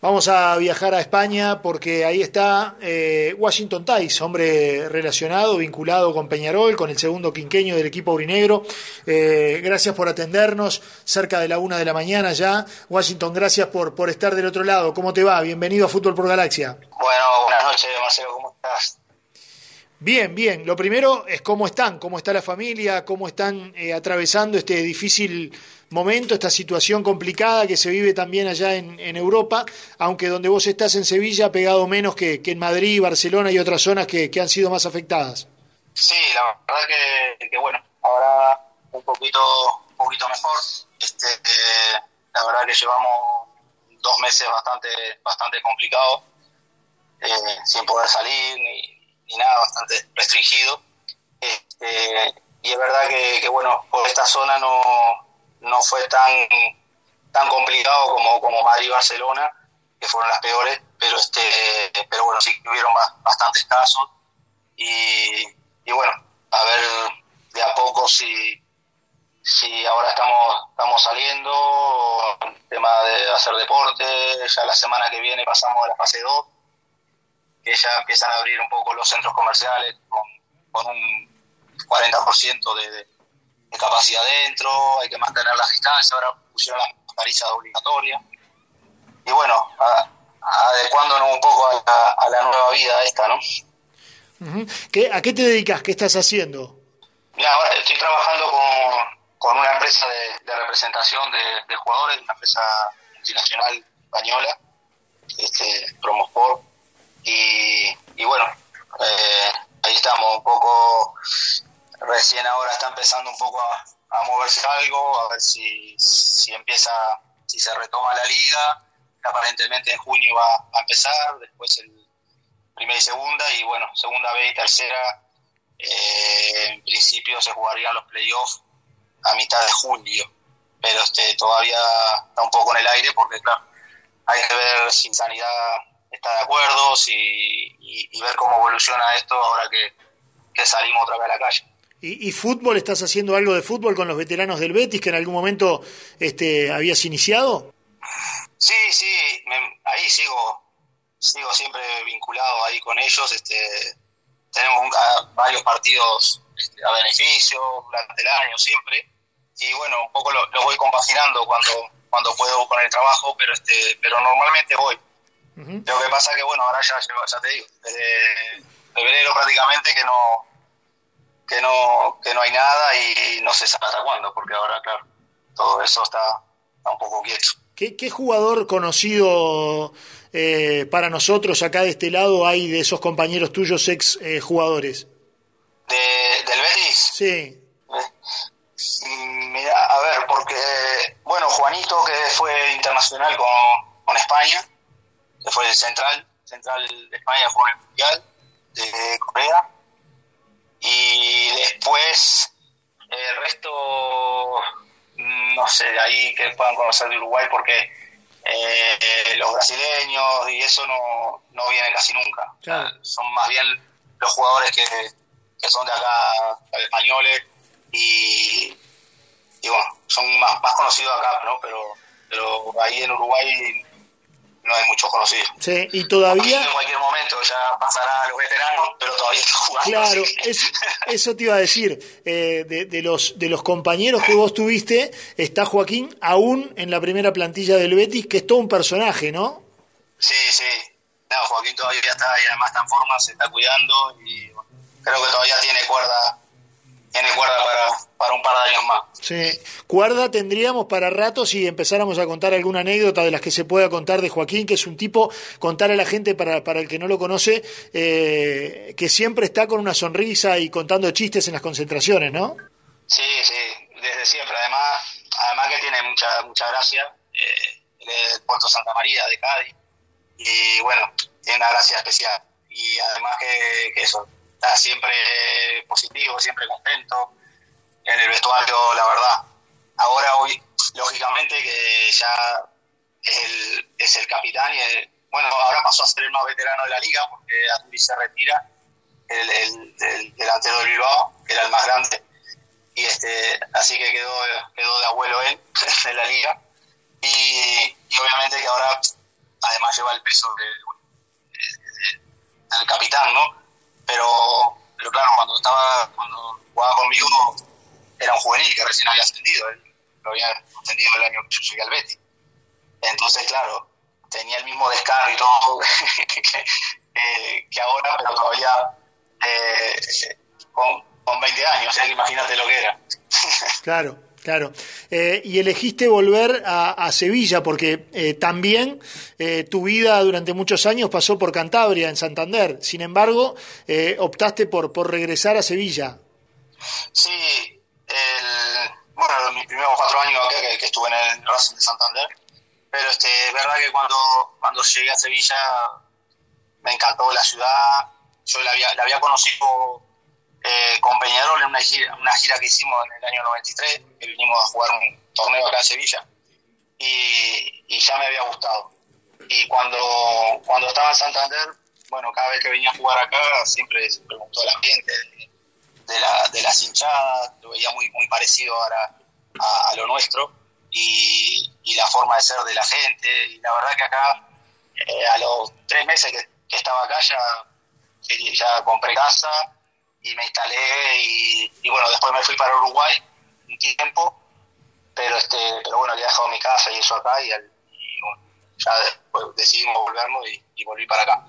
Vamos a viajar a España porque ahí está eh, Washington Tais, hombre relacionado, vinculado con Peñarol, con el segundo quinqueño del equipo aurinegro. Eh, gracias por atendernos, cerca de la una de la mañana ya. Washington, gracias por, por estar del otro lado. ¿Cómo te va? Bienvenido a Fútbol por Galaxia. Bueno, buenas noches, Marcelo. Bien, bien. Lo primero es cómo están, cómo está la familia, cómo están eh, atravesando este difícil momento, esta situación complicada que se vive también allá en, Europa, aunque donde vos estás en Sevilla ha pegado menos que, en Madrid, Barcelona y otras zonas que, han sido más afectadas. Sí, la verdad que, bueno, ahora un poquito, un poquito mejor. Este, eh, la verdad que llevamos dos meses bastante, bastante complicados, eh, sin poder salir ni, nada, bastante restringido. Este, y es verdad que, bueno, por esta zona no, no fue tan, tan complicado como, como Madrid y Barcelona, que fueron las peores, pero este pero bueno, sí que hubieron bastantes casos y, y bueno, a ver de a poco si, si ahora estamos, estamos saliendo, tema de hacer deporte, ya la semana que viene pasamos a la fase 2, que ya empiezan a abrir un poco los centros comerciales con, con un 40% de de capacidad dentro, hay que mantener las distancias, ahora pusieron las mascarillas obligatorias. Y bueno, adecuándonos un poco a la, nueva vida esta, ¿no? ¿Qué, ¿A qué te dedicas? ¿Qué estás haciendo? Mira, ahora estoy trabajando con, con una empresa de, representación de, jugadores, una empresa multinacional española, este, Promosport, y, y bueno, eh, ahí estamos un poco recién ahora está empezando un poco a, moverse algo, a ver si, si empieza, si se retoma la liga, aparentemente en junio va a empezar, después el primera y segunda, y bueno, segunda B y tercera, eh, en principio se jugarían los playoffs a mitad de julio, pero este todavía está un poco en el aire porque claro, hay que ver si Sanidad está de acuerdo si, y, ver cómo evoluciona esto ahora que, que salimos otra vez a la calle. ¿Y, fútbol? ¿Estás haciendo algo de fútbol con los veteranos del Betis que en algún momento este, habías iniciado? Sí, sí, ahí sigo, sigo siempre vinculado ahí con ellos. Este, tenemos varios partidos este, a beneficio durante el año siempre. Y bueno, un poco lo, voy compaginando cuando, cuando puedo con el trabajo, pero este, pero normalmente voy. Lo que pasa que bueno, ahora ya, ya te digo, desde febrero prácticamente que no que no, que no hay nada y, no se sabe hasta cuándo, porque ahora, claro, todo eso está, un poco quieto. ¿Qué, jugador conocido eh, para nosotros acá de este lado hay de esos compañeros tuyos ex eh, jugadores? ¿Del Betis? Sí. Mm, mira, a ver, porque, bueno, Juanito, que fue internacional con, con España, fue el central, central de España, fue en el Mundial de Corea. Y después el resto no sé de ahí que puedan conocer de Uruguay porque eh, los brasileños y eso no, no vienen casi nunca. Son más bien los jugadores que, que son de acá españoles y, y bueno son más, más conocidos acá ¿no? pero pero ahí en Uruguay no hay muchos conocidos. Sí, y todavía... En cualquier momento ya pasará a los veteranos, pero todavía está jugando. Claro, eso te iba a decir. Eh, de, los, de los compañeros que vos tuviste, está Joaquín aún en la primera plantilla del Betis, que es todo un personaje, ¿no? Sí, sí. No, Joaquín todavía está y además está en forma, se está cuidando y creo que todavía tiene cuerda tiene cuerda para, para un par de años más. Sí, cuerda tendríamos para rato si empezáramos a contar alguna anécdota de las que se pueda contar de Joaquín, que es un tipo, contar a la gente para, para el que no lo conoce, eh, que siempre está con una sonrisa y contando chistes en las concentraciones, ¿no? Sí, sí, desde siempre. Además, además que tiene mucha, mucha gracia. Eh, de Puerto Santa María, de Cádiz. Y bueno, tiene una gracia especial. Y además que, que eso, está siempre positivo, siempre contento. En el vestuario, la verdad. Ahora, hoy, lógicamente, que ya es el, es el capitán y bueno, ahora pasó a ser el más veterano de la liga porque Aturi se retira, el, el, delantero del Bilbao, que era el más grande. Y este, así que quedó, quedó de abuelo él en la liga. Y, y obviamente que ahora además lleva el peso del capitán, ¿no? Pero, pero claro, cuando estaba, cuando jugaba conmigo, era un juvenil que recién había ascendido, él lo había ascendido el año que yo llegué al Betis. Entonces, claro, tenía el mismo descargo y todo que, ahora, pero todavía eh, con, con 20 años, o sea que imagínate lo que era. claro. Claro, eh, y elegiste volver a, Sevilla porque eh, también eh, tu vida durante muchos años pasó por Cantabria, en Santander. Sin embargo, optaste por, por regresar a Sevilla. Sí, bueno, mis primeros cuatro años acá que, estuve en el Racing de Santander, pero este, es verdad que cuando, cuando llegué a Sevilla me encantó la ciudad. Yo la había, la había conocido eh, con Peñarol en una gira, una gira que hicimos en el año 93, que vinimos a jugar un torneo acá en Sevilla, y, ya me había gustado. Y cuando, cuando estaba en Santander, bueno, cada vez que venía a jugar acá, siempre, me gustó el ambiente de, la, de las hinchadas, lo veía muy, muy parecido a, a, lo nuestro, y, la forma de ser de la gente, y la verdad que acá, eh, a los tres meses que, que estaba acá, ya, ya compré casa, y me instalé y, bueno, después me fui para Uruguay un tiempo, pero este pero bueno, había dejado mi casa y eso acá y, ya después decidimos volvernos y, volví para acá.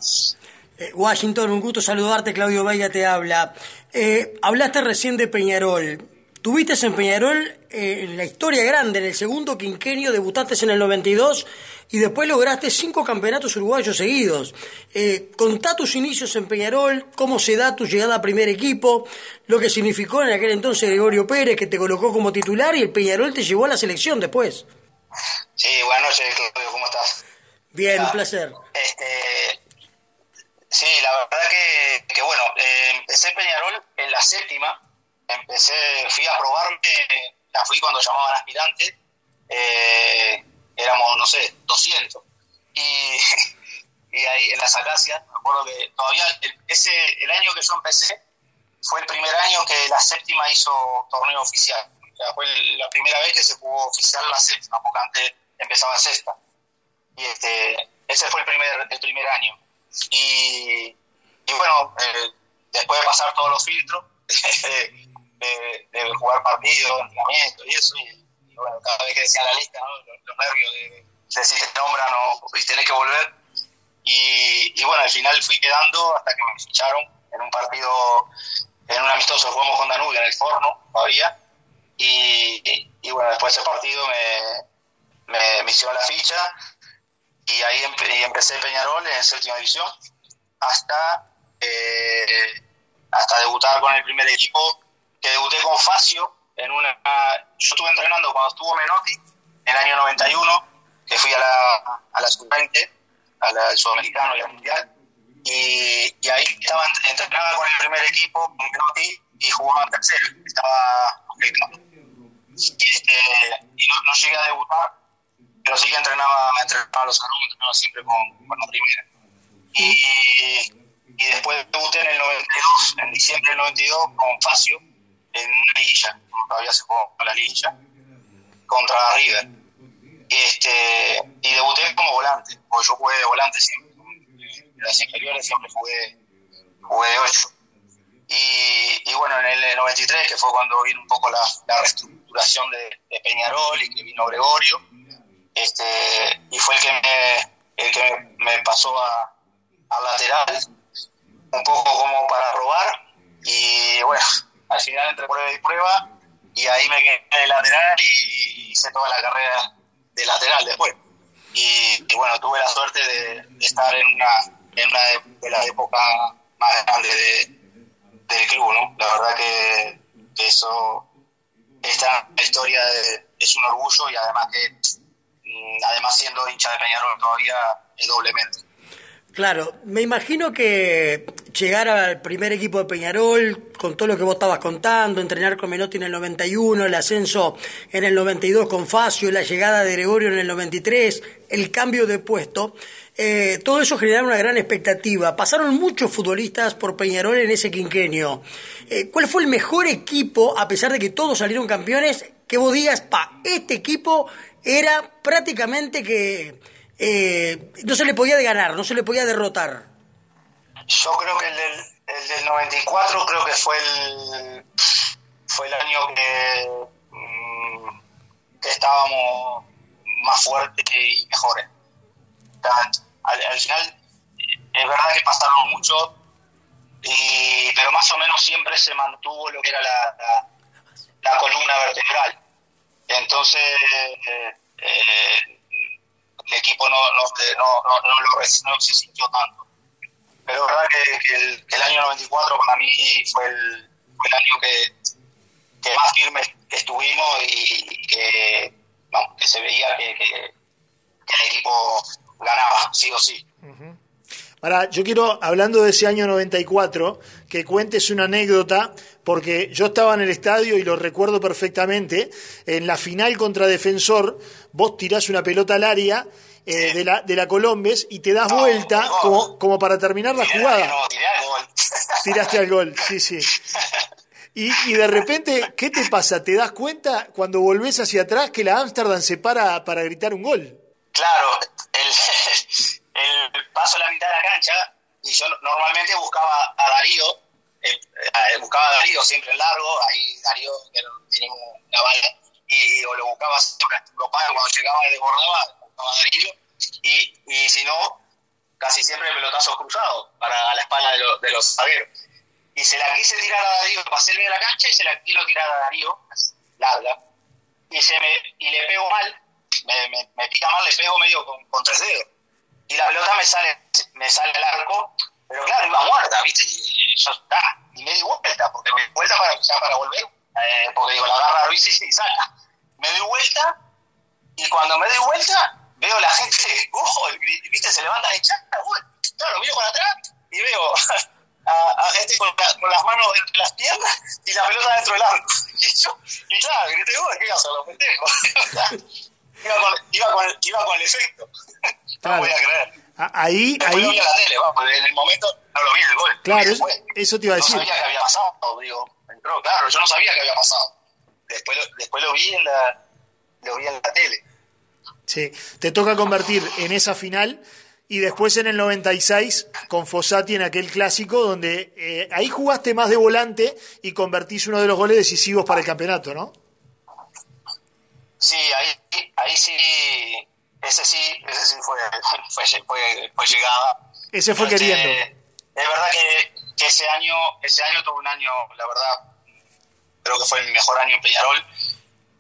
Eh, Washington, un gusto saludarte, Claudio Vega te habla. Eh, hablaste recién de Peñarol. Tuviste en Peñarol eh, en la historia grande, en el segundo quinquenio, debutaste en el 92 y después lograste cinco campeonatos uruguayos seguidos. Eh, contá tus inicios en Peñarol, cómo se da tu llegada a primer equipo, lo que significó en aquel entonces Gregorio Pérez, que te colocó como titular y el Peñarol te llevó a la selección después. Sí, buenas noches, Claudio, ¿cómo estás? Bien, un placer. Este, sí, la verdad que, que bueno, eh, empecé Peñarol en la séptima, empecé, fui a probarme, la fui cuando llamaban aspirante, eh, éramos, no sé, 200. Y, y ahí en las acacias, me acuerdo que todavía el, ese, el año que yo empecé fue el primer año que la séptima hizo torneo oficial. fue la primera vez que se jugó oficial la séptima, porque antes empezaba sexta. Y este, ese fue el primer, el primer año. Y, y bueno, eh, después de pasar todos los filtros, de, jugar partidos, entrenamientos y eso, y bueno, cada vez que decía la lista, los, nervios de, decir si te nombran o, y tenés que volver. Y, bueno, al final fui quedando hasta que me ficharon en un partido, en un amistoso jugamos con Danubio en el Forno todavía. Y, y, bueno, después de ese partido me, me, me hicieron la ficha y ahí empecé Peñarol en séptima división hasta, eh, hasta debutar con el primer equipo, que debuté con Facio en una... Yo estuve entrenando cuando estuvo Menotti, en el año 91, que fui a la, a la sub-20, al sudamericano y al mundial, y, y, ahí estaba entrenando con el primer equipo, con Menotti, y jugaba tercero, estaba y, este, y no, no, llegué a debutar, pero sí que entrenaba, entrenaba a los alumnos, entrenaba siempre con, con la primera. Y, y después debuté en el 92, en diciembre del 92, con Facio, en una liguilla, todavía se jugó la liguilla, contra River. Este, y debuté como volante, porque yo jugué de volante siempre. En las inferiores siempre jugué, jugué de 8. Y, y, bueno, en el 93, que fue cuando vino un poco la, la reestructuración de, de, Peñarol y que vino Gregorio, este, y fue el que me, el que me pasó a, a lateral, un poco como para robar, al final entre prueba y prueba, y ahí me quedé de lateral y hice toda la carrera de lateral después. Y, bueno, tuve la suerte de, estar en una, en una de, las épocas más grandes del club, ¿no? La verdad que, eso, esta historia es un orgullo y además que, mm, además siendo hincha de Peñarol todavía es doblemente. Claro, me imagino que llegar al primer equipo de Peñarol, con todo lo que vos estabas contando, entrenar con Menotti en el 91, el ascenso en el 92 con Facio, la llegada de Gregorio en el 93, el cambio de puesto, eh, todo eso generaba una gran expectativa. Pasaron muchos futbolistas por Peñarol en ese quinquenio. Eh, ¿Cuál fue el mejor equipo, a pesar de que todos salieron campeones, que vos digas, pa, este equipo era prácticamente que eh, no se le podía ganar, no se le podía derrotar. Yo creo que el del, el del 94 creo que fue el, fue el año que, mm, estábamos más fuertes y mejores. Al, al, final, es verdad que pasaron mucho, y, pero más o menos siempre se mantuvo lo que era la, la, la columna vertebral. Entonces, eh, eh, el equipo no, no, no, no, lo, no se sintió tanto. Pero es verdad que, el, que, el, año 94 para mí fue el, el año que, más firme estuvimos y, que, no, se veía que, el equipo ganaba, sí o sí. Ahora, yo quiero, hablando de ese año 94, que cuentes una anécdota, porque yo estaba en el estadio y lo recuerdo perfectamente. En la final contra Defensor, vos tirás una pelota al área eh, de, la, de la Colombes y te das vuelta como, como para terminar la jugada. No, tiré al gol. Tiraste al gol, sí, sí. Y, y, de repente, ¿qué te pasa? ¿Te das cuenta cuando volvés hacia atrás que la Ámsterdam se para para gritar un gol? Claro, el, a la mitad de la cancha y yo normalmente buscaba a Darío, eh, buscaba a Darío siempre en largo, ahí Darío tenía una bala, y, o lo buscaba siempre cuando llegaba y desbordaba, buscaba a Darío, y, y si no, casi siempre pelotazos cruzados para a la espalda de, lo, de los zagueros. Y se la quise tirar a Darío, pasé de la cancha y se la quiero tirar a Darío, larga, y, se me, y le pego mal, me, me, me pica mal, le pego medio con tres dedos y la pelota me sale me sale al arco, pero claro, iba muerta, ¿viste? Y yo, ah, y me di vuelta, porque me di vuelta para, ya para volver, eh, porque digo, la agarra Ruiz y, y saca. Me di vuelta, y cuando me di vuelta, veo la gente, ojo, ¿viste? Se levanta de chata, claro, miro para atrás, y veo a, a gente con, la, con, las manos entre las piernas y la pelota dentro del arco. Y yo, y claro, grité, gol, ¿qué hacer los pendejos? Iba, con, iba, con, iba con el efecto. Claro. No voy a creer. Ahí, Después ahí. lo vi a la tele, vamos, en el momento no lo vi el gol. Claro, eso, eso, te iba a decir. No sabía que había pasado, digo, entró, claro, yo no sabía que había pasado. Después lo, después lo vi en la lo vi en la tele. Sí, te toca convertir en esa final y después en el 96 con Fossati en aquel clásico donde eh, ahí jugaste más de volante y convertís uno de los goles decisivos para el campeonato, ¿no? Sí, ahí, ahí sí, ese sí, ese sí fue, fue, fue, fue llegada. Ese fue este, queriendo. Es verdad que, que, ese año, ese año tuve un año, la verdad, creo que fue mi mejor año en Peñarol,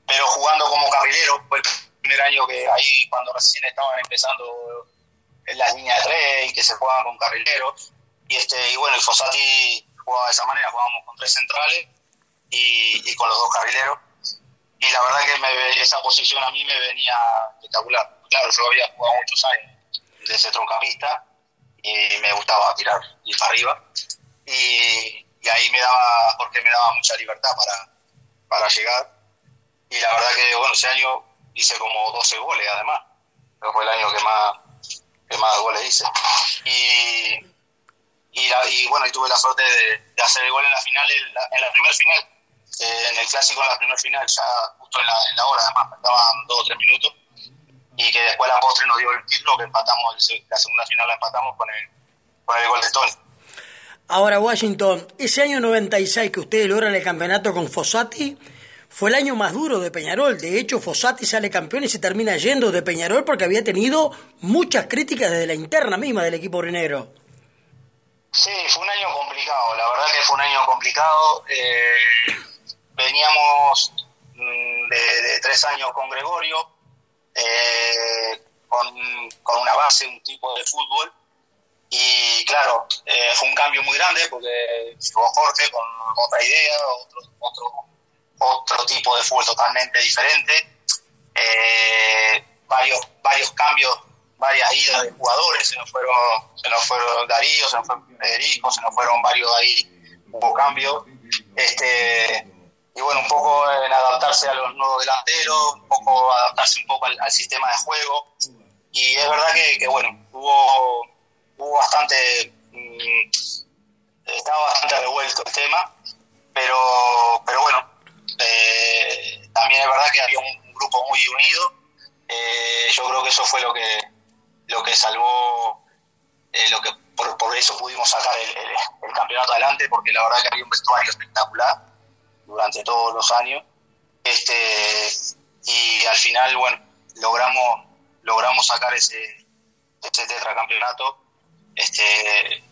pero jugando como carrilero, fue el primer año que ahí cuando recién estaban empezando en las líneas de tres y que se jugaban con carrileros, y este, y bueno, el Fossati jugaba de esa manera, jugábamos con tres centrales y, y con los dos carrileros y la verdad que me, esa posición a mí me venía espectacular. Claro, yo había jugado muchos años de ese troncapista y me gustaba tirar y para arriba. Y, y, ahí me daba, porque me daba mucha libertad para, para llegar. Y la verdad que bueno, ese año hice como 12 goles además, pero fue el año que más, que más goles hice. Y, y, la, y bueno, y tuve la suerte de, de hacer el gol en la final, en la, en la primera final eh, en el clásico en la primera final, ya justo en la, en la hora, además, faltaban dos o tres minutos, y que después la postre nos dio el título, que empatamos, la segunda final la empatamos con el, con el gol de Tony. Ahora, Washington, ese año 96 que ustedes logran el campeonato con Fossati, fue el año más duro de Peñarol. De hecho, Fossati sale campeón y se termina yendo de Peñarol porque había tenido muchas críticas desde la interna misma del equipo rinegro. Sí, fue un año complicado, la verdad que fue un año complicado. Eh, veníamos de, de, tres años con Gregorio, eh, con, con, una base, un tipo de fútbol, y claro, eh, fue un cambio muy grande porque llegó Jorge con otra idea, otro, otro, otro tipo de fútbol totalmente diferente, eh, varios, varios cambios, varias idas de jugadores, se nos fueron, se nos fueron Darío, se nos fue Federico, se nos fueron varios ahí, hubo cambios. Este, y bueno, un poco en adaptarse a los nuevos delanteros, un poco adaptarse un poco al, sistema de juego. Y es verdad que, bueno, hubo, hubo bastante, mmm, estaba bastante revuelto el tema, pero, pero bueno, eh, también es verdad que había un, grupo muy unido. Eh, yo creo que eso fue lo que, lo que salvó, eh, lo que por, eso pudimos sacar el, campeonato adelante, porque la verdad que había un vestuario espectacular durante todos los años. Este, y al final, bueno, logramos, logramos sacar ese, ese tetracampeonato este,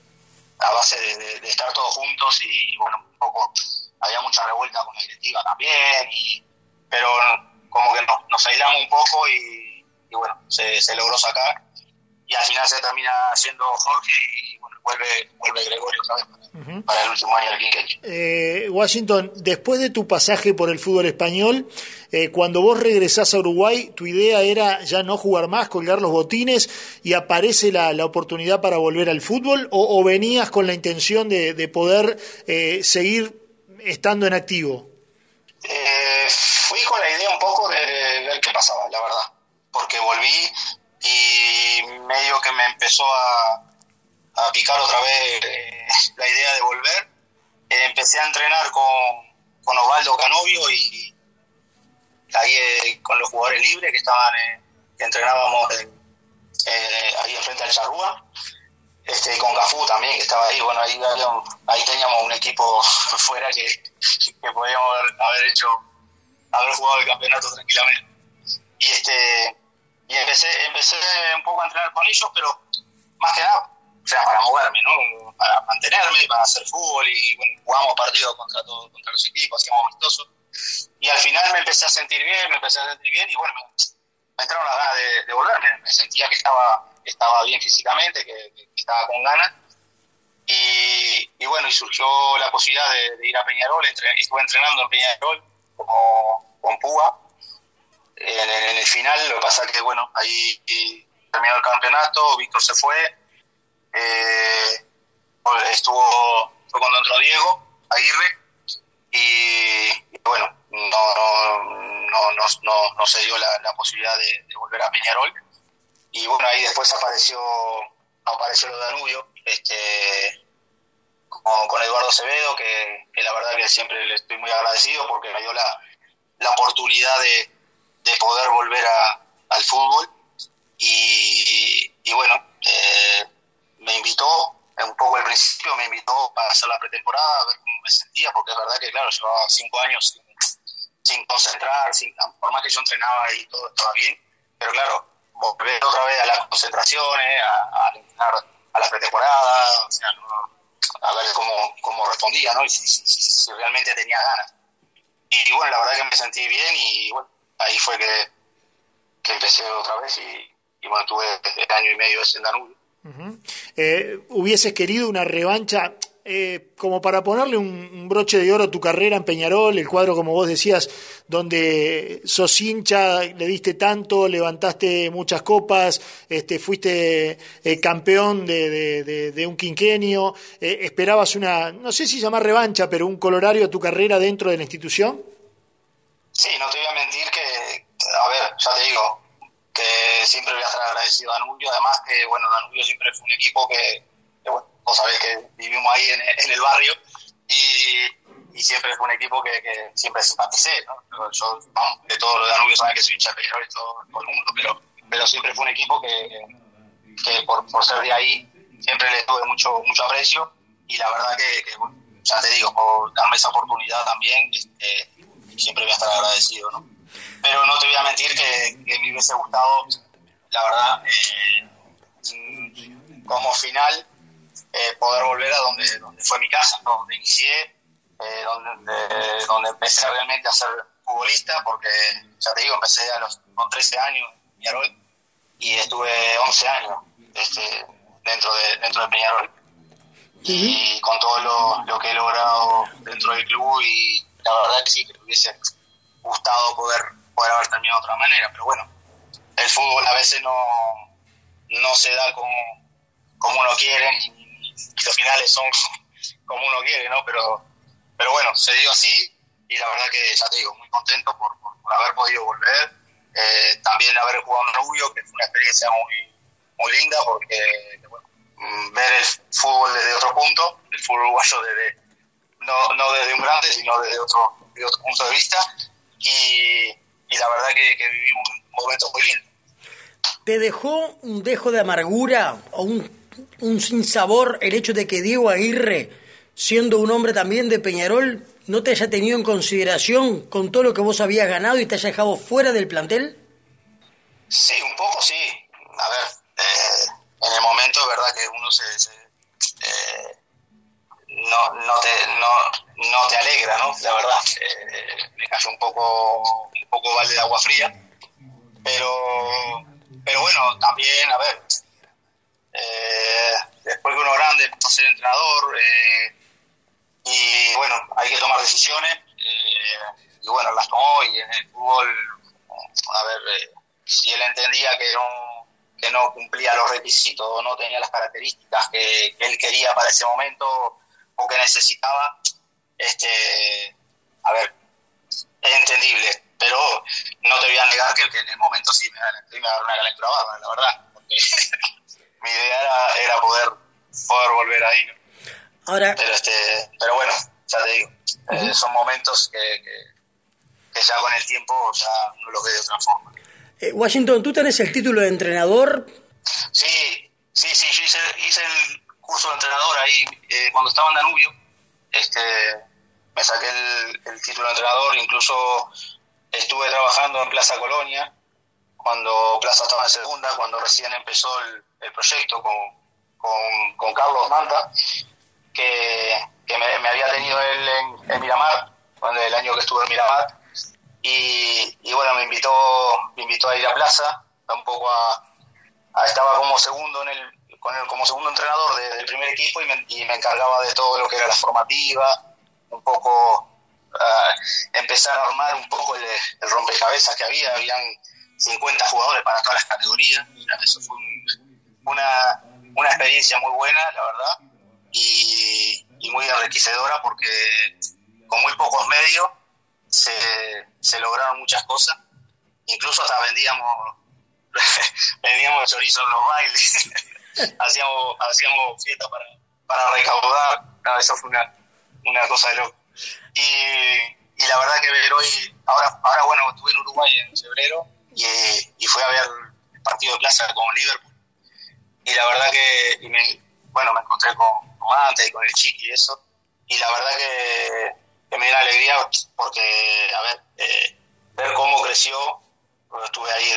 a base de, estar todos juntos y, bueno, un poco, había mucha revuelta con la directiva también, y, pero como que nos, nos aislamos un poco y, bueno, se, se logró sacar y al final se termina siendo Jorge y vuelve, vuelve Gregorio otra vez para, el último año del. Eh, Washington, después de tu pasaje por el fútbol español, eh, cuando vos regresás a Uruguay, tu idea era ya no jugar más, colgar los botines y aparece la, la oportunidad para volver al fútbol o, venías con la intención de, de poder eh, seguir estando en activo? Eh, fui con la idea un poco de ver qué pasaba, la verdad, porque volví y medio que me empezó a, a picar otra vez eh, la idea de volver. Eh, empecé a entrenar con, con Osvaldo Canovio y ahí eh, con los jugadores libres que estaban, que entrenábamos ahí enfrente al Charrúa. Este, con Cafú también, que estaba ahí, bueno, ahí, ahí teníamos un equipo fuera que, que podíamos haber hecho, haber jugado el campeonato tranquilamente. Y este, y empecé, empecé un poco a entrenar con ellos, pero más que nada, o sea, para moverme, ¿no? Para mantenerme, para hacer fútbol y bueno, jugamos partidos contra, todo, contra los equipos, hacíamos amistosos. Y al final me empecé a sentir bien, me empecé a sentir bien y bueno, me, entraron las ganas de, de volverme. Me sentía que estaba, estaba bien físicamente, que, estaba con ganas. Y, y, bueno, y surgió la posibilidad de, ir a Peñarol, estuve entrenando en Peñarol como, con Púa en, el final. Lo que pasa que, bueno, ahí terminó el campeonato, Víctor se fue, eh, estuvo, fue cuando entró Diego Aguirre y, bueno, no, no, no, no, no se dio la, posibilidad de, volver a Peñarol. Y bueno, ahí después apareció, apareció lo Danubio, este, con, Eduardo Acevedo, que, que, la verdad que siempre le estoy muy agradecido porque me dio la, la oportunidad de, de poder volver a, al fútbol y, y bueno, eh, me invitó, un poco al principio me invitó para hacer la pretemporada, a ver cómo me sentía, porque es verdad que claro, llevaba cinco años sin, concentrar, sin, por más que yo entrenaba y todo estaba bien, pero claro, volver otra vez a las concentraciones, a, a a la pretemporada, o sea, a ver cómo, cómo respondía, ¿no? Y si, realmente tenía ganas. Y bueno, la verdad que me sentí bien y bueno, ahí fue que, empecé otra vez y, y bueno, tuve el año y medio ese en Danubio. Eh, ¿Hubieses querido una revancha eh, como para ponerle un, broche de oro a tu carrera en Peñarol, el cuadro como vos decías, donde sos hincha, le diste tanto, levantaste muchas copas, este, fuiste eh, campeón de, de, un quinquenio, esperabas una, no sé si llamar revancha, pero un colorario a tu carrera dentro de la institución? Sí, no te voy a mentir que, a ver, ya te digo, que siempre voy a estar agradecido a Danubio, además que, bueno, Danubio siempre fue un equipo que, bueno, vos sabés que vivimos ahí en, el barrio y, siempre fue un equipo que, que siempre simpaticé, ¿no? Yo, de todos los Danubio saben que soy hincha de y todo, todo, el mundo, pero, siempre fue un equipo que, que por, ser de ahí siempre le tuve mucho, mucho aprecio y la verdad que, que bueno, ya te digo, por darme esa oportunidad también, este, siempre voy a estar agradecido, ¿no? Pero no te voy a mentir que, me hubiese gustado, la verdad, eh, como final, eh, poder volver a donde, donde fue mi casa, donde inicié, eh, donde, donde empecé realmente a ser futbolista, porque ya te digo, empecé a los, con 13 años en Peñarol y estuve 11 años este, dentro, de, dentro de Peñarol. Y con todo lo, lo que he logrado dentro del club y la verdad que sí, que hubiese gustado poder, poder haber terminado de otra manera, pero bueno, el fútbol a veces no, no se da como, como uno quiere y, los finales son como uno quiere, ¿no? Pero, pero bueno, se dio así y la verdad que ya te digo, muy contento por, por, haber podido volver, eh, también haber jugado en Rubio, que fue una experiencia muy, muy linda porque mm, ver el fútbol desde otro punto, el fútbol uruguayo desde no, no desde un grande, sino desde otro, otro punto de vista. Y, y la verdad que, que vivimos un momento muy lindo. ¿Te dejó un dejo de amargura o un, un sinsabor el hecho de que Diego Aguirre, siendo un hombre también de Peñarol, no te haya tenido en consideración con todo lo que vos habías ganado y te haya dejado fuera del plantel? Sí, un poco sí. A ver, eh, en el momento es verdad que uno se, eh, no, no, te, no, no te alegra, ¿no? La verdad, eh, me cayó un poco, un poco balde de agua fría, pero, pero bueno, también, a ver, después que uno grande pasa a ser entrenador, y bueno, hay que tomar decisiones, y bueno, las tomó, y en el fútbol, a ver, si él entendía que no, que no cumplía los requisitos o no tenía las características que, él quería para ese momento o que necesitaba, este, a ver, es entendible, pero no te voy a negar que, en el momento sí me, me dar una calentura bárbara, la verdad, porque mi idea era, poder, poder volver ahí. Ahora, pero, este, pero bueno, ya te digo, eh, son momentos que, que, ya con el tiempo ya no lo veo de otra forma. Eh, Washington, ¿tú tenés el título de entrenador? Sí, sí, sí, yo hice, hice el curso de entrenador ahí eh, cuando estaba en Danubio. Este, me saqué el, título de entrenador, incluso estuve trabajando en Plaza Colonia, cuando Plaza estaba en segunda, cuando recién empezó el, proyecto con, con, Carlos Manta, que, me, había tenido él en, Miramar, cuando el año que estuve en Miramar y, bueno, me invitó, me invitó a ir a Plaza, un poco a, estaba como segundo en el, con el, como segundo entrenador del primer equipo y me, y me, encargaba de todo lo que era la formativa, un poco empezar a armar un poco el, rompecabezas que había, habían 50 jugadores para todas las categorías, eso fue una, una experiencia muy buena, la verdad, y, muy enriquecedora porque con muy pocos medios se, se lograron muchas cosas. Incluso hasta vendíamos, vendíamos chorizo en los bailes, hacíamos, hacíamos fiesta para, para recaudar. eso fue una, una cosa de loco. Y, y la verdad que ver hoy, ahora, ahora bueno, estuve en Uruguay en febrero y, y fui a ver el partido de plaza con Liverpool. Y la verdad que, y me, bueno, me encontré con, con Ante y con el Chiqui y eso. Y la verdad que que me dio alegría porque, a ver, eh, ver cómo creció, estuve ahí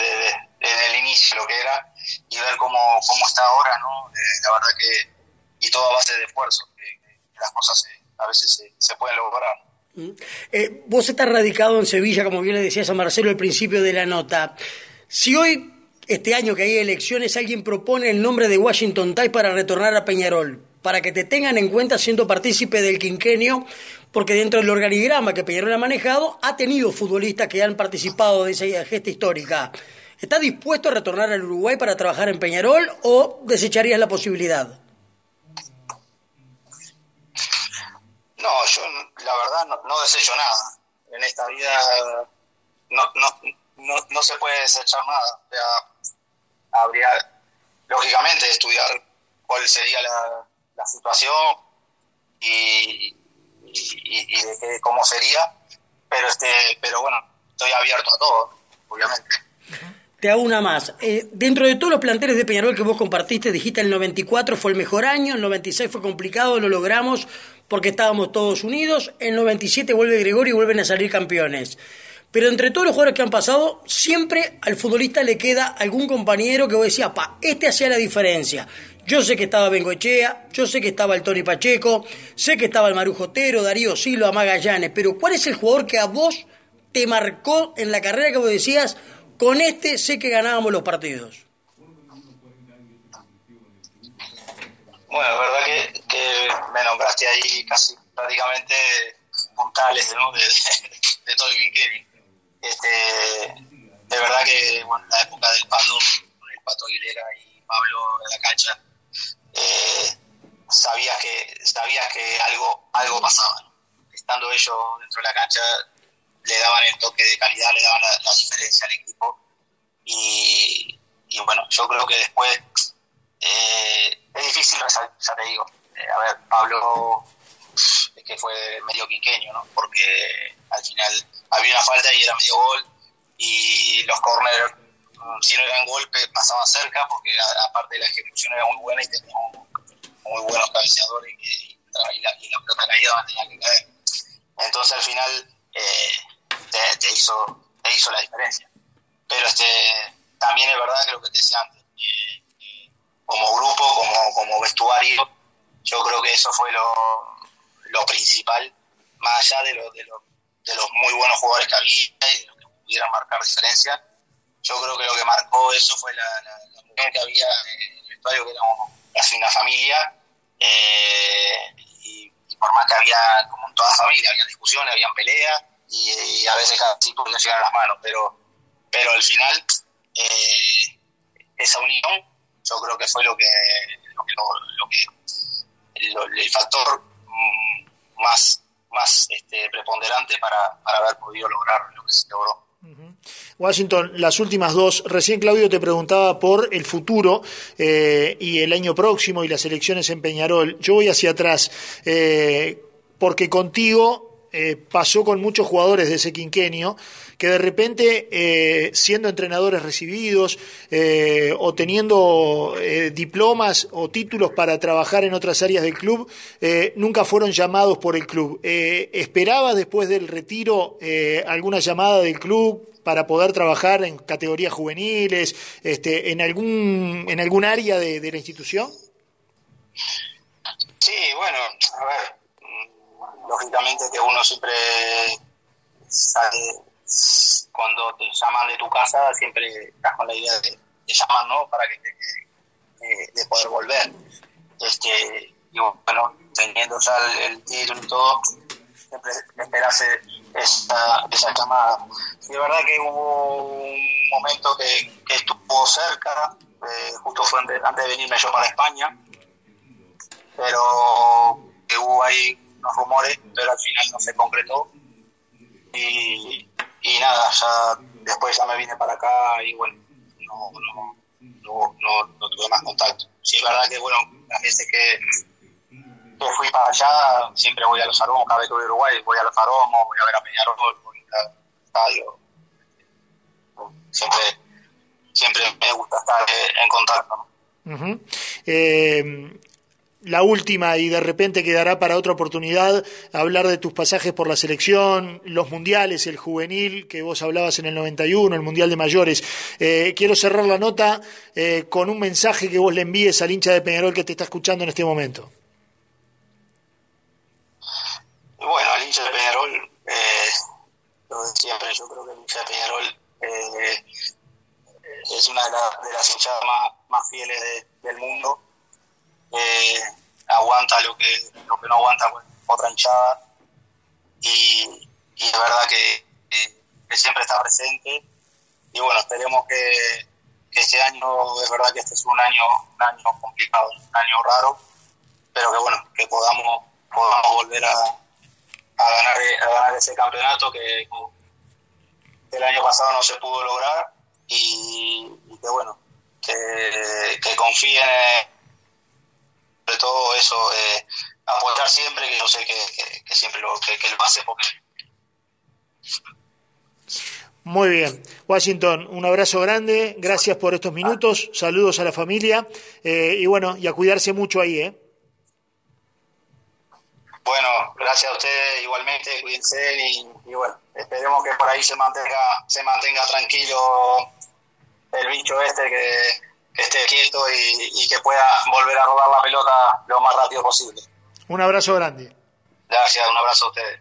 desde, el inicio, lo que era, y ver cómo, cómo está ahora, ¿no? Eh, la verdad que, y todo a base de esfuerzo, que, las cosas a veces se, pueden lograr. Mm. Eh, vos estás radicado en Sevilla, como bien le decías a Marcelo al principio de la nota. Si hoy, este año que hay elecciones, alguien propone el nombre de Washington Tice para retornar a Peñarol, para que te tengan en cuenta siendo partícipe del quinquenio, porque dentro del organigrama que Peñarol ha manejado, ha tenido futbolistas que han participado de esa gesta histórica. ¿Está dispuesto a retornar al Uruguay para trabajar en Peñarol o desecharías la posibilidad? No, yo la verdad no, desecho nada. En esta vida no, no, no, se puede desechar nada. habría, lógicamente, estudiar cuál sería la, la situación y, y, de cómo sería, pero este, pero bueno, estoy abierto a todo, obviamente. Te hago una más. Eh, dentro de todos los planteles de Peñarol que vos compartiste, dijiste el 94 fue el mejor año, el 96 fue complicado, lo logramos porque estábamos todos unidos, el 97 vuelve Gregorio y vuelven a salir campeones. Pero entre todos los jugadores que han pasado, siempre al futbolista le queda algún compañero que vos decías, pa, este hacía la diferencia. Yo sé que estaba Bengoechea, yo sé que estaba el Tony Pacheco, sé que estaba el Marujotero, Darío Silva, Magallanes, pero ¿cuál es el jugador que a vos te marcó en la carrera que vos decías, con este sé que ganábamos los partidos? Bueno, la verdad que, me nombraste ahí casi prácticamente puntales ¿no? de, todo el Kevin. Este, de verdad que bueno, la época del Pato, con el Pato Aguilera y Pablo en la cancha, eh, sabías que sabías que algo algo pasaba estando ellos dentro de la cancha le daban el toque de calidad le daban la, diferencia al equipo y, bueno yo creo que después eh, es difícil ya te digo eh, a ver Pablo es que fue medio quiqueño no porque al final había una falta y era medio gol y los corners mm, si no eran golpes, pasaban cerca, porque aparte de la ejecución era muy buena y teníamos muy buenos cabeceadores y, y, la, y pelota caída tenía que caer. Entonces al final eh, te, hizo, te hizo la diferencia. Pero este también es verdad que lo que te decía antes, como grupo, como, como vestuario, yo creo que eso fue lo, lo principal, más allá de, lo, de, de los muy buenos jugadores que había y de los que pudieran marcar diferencia. Yo creo que lo que marcó eso fue la, mujer que había en el vestuario, que éramos casi una familia, eh, y, por más que había, como en toda familia, había discusiones, habían peleas, y, a veces casi podían llegar a las manos, pero, pero al final eh, esa unión yo creo que fue lo que, lo que, el factor mm, más más este, preponderante para, para haber podido lograr lo que se logró. Washington, las últimas dos. Recién Claudio te preguntaba por el futuro eh, y el año próximo y las elecciones en Peñarol. Yo voy hacia atrás, eh, porque contigo eh, pasó con muchos jugadores de ese quinquenio que de repente, eh, siendo entrenadores recibidos eh, o teniendo eh, diplomas o títulos para trabajar en otras áreas del club, nunca fueron llamados por el club. ¿Esperabas después del retiro alguna llamada del club? para poder trabajar en categorías juveniles, este, en algún en algún área de, la institución? Sí, bueno, a ver, lógicamente que uno siempre cuando te llaman de tu casa, siempre estás con la idea de, llamar, ¿no? Para que te, de poder volver. Este, y bueno, teniendo ya el, título y todo, siempre esperas esa, esa llamada. Y de verdad que hubo un momento que, estuvo cerca, eh, justo fue antes, de venirme yo para España, pero hubo ahí unos rumores, pero al final no se concretó. Y, y nada, ya después ya me vine para acá y bueno, no, no, no, no, tuve más contacto. Sí, es verdad que bueno, las veces que, que fui para allá, siempre voy a los aromos, cada vez que voy a Uruguay, voy a los aromos, voy a ver a Peñarol, voy al estadio. Siempre, siempre me gusta estar en contacto. eh, la última y de repente quedará para otra oportunidad hablar de tus pasajes por la selección, los mundiales, el juvenil que vos hablabas en el 91, el mundial de mayores. Eh, quiero cerrar la nota eh, con un mensaje que vos le envíes al hincha de Peñarol que te está escuchando en este momento. Bueno, al hincha de Peñarol, eh, lo de siempre, yo creo que el hincha de Peñarol eh, es una de, de las hinchadas más, más fieles del mundo aguanta lo que, lo que no aguanta pues, otra hinchada. Y, y es verdad que, que, siempre está presente. Y bueno, esperemos que, que, este año, es verdad que este es un año, un año complicado, un año raro, pero que bueno, que podamos, podamos volver a, a, ganar, a ganar ese campeonato que, el año pasado no se pudo lograr. Y, que bueno, que, que en todo eso, eh, siempre, que yo sé que, siempre lo, que, lo hace porque... Muy bien. Washington, un abrazo grande, gracias por estos minutos, saludos a la familia eh, y bueno, y a cuidarse mucho ahí, ¿eh? Bueno, gracias a ustedes igualmente, cuídense y, y, bueno, esperemos que por ahí se mantenga, se mantenga tranquilo el bicho este que, que esté quieto y, y, que pueda volver a rodar la pelota lo más rápido posible. Un abrazo grande. Gracias, un abrazo a ustedes.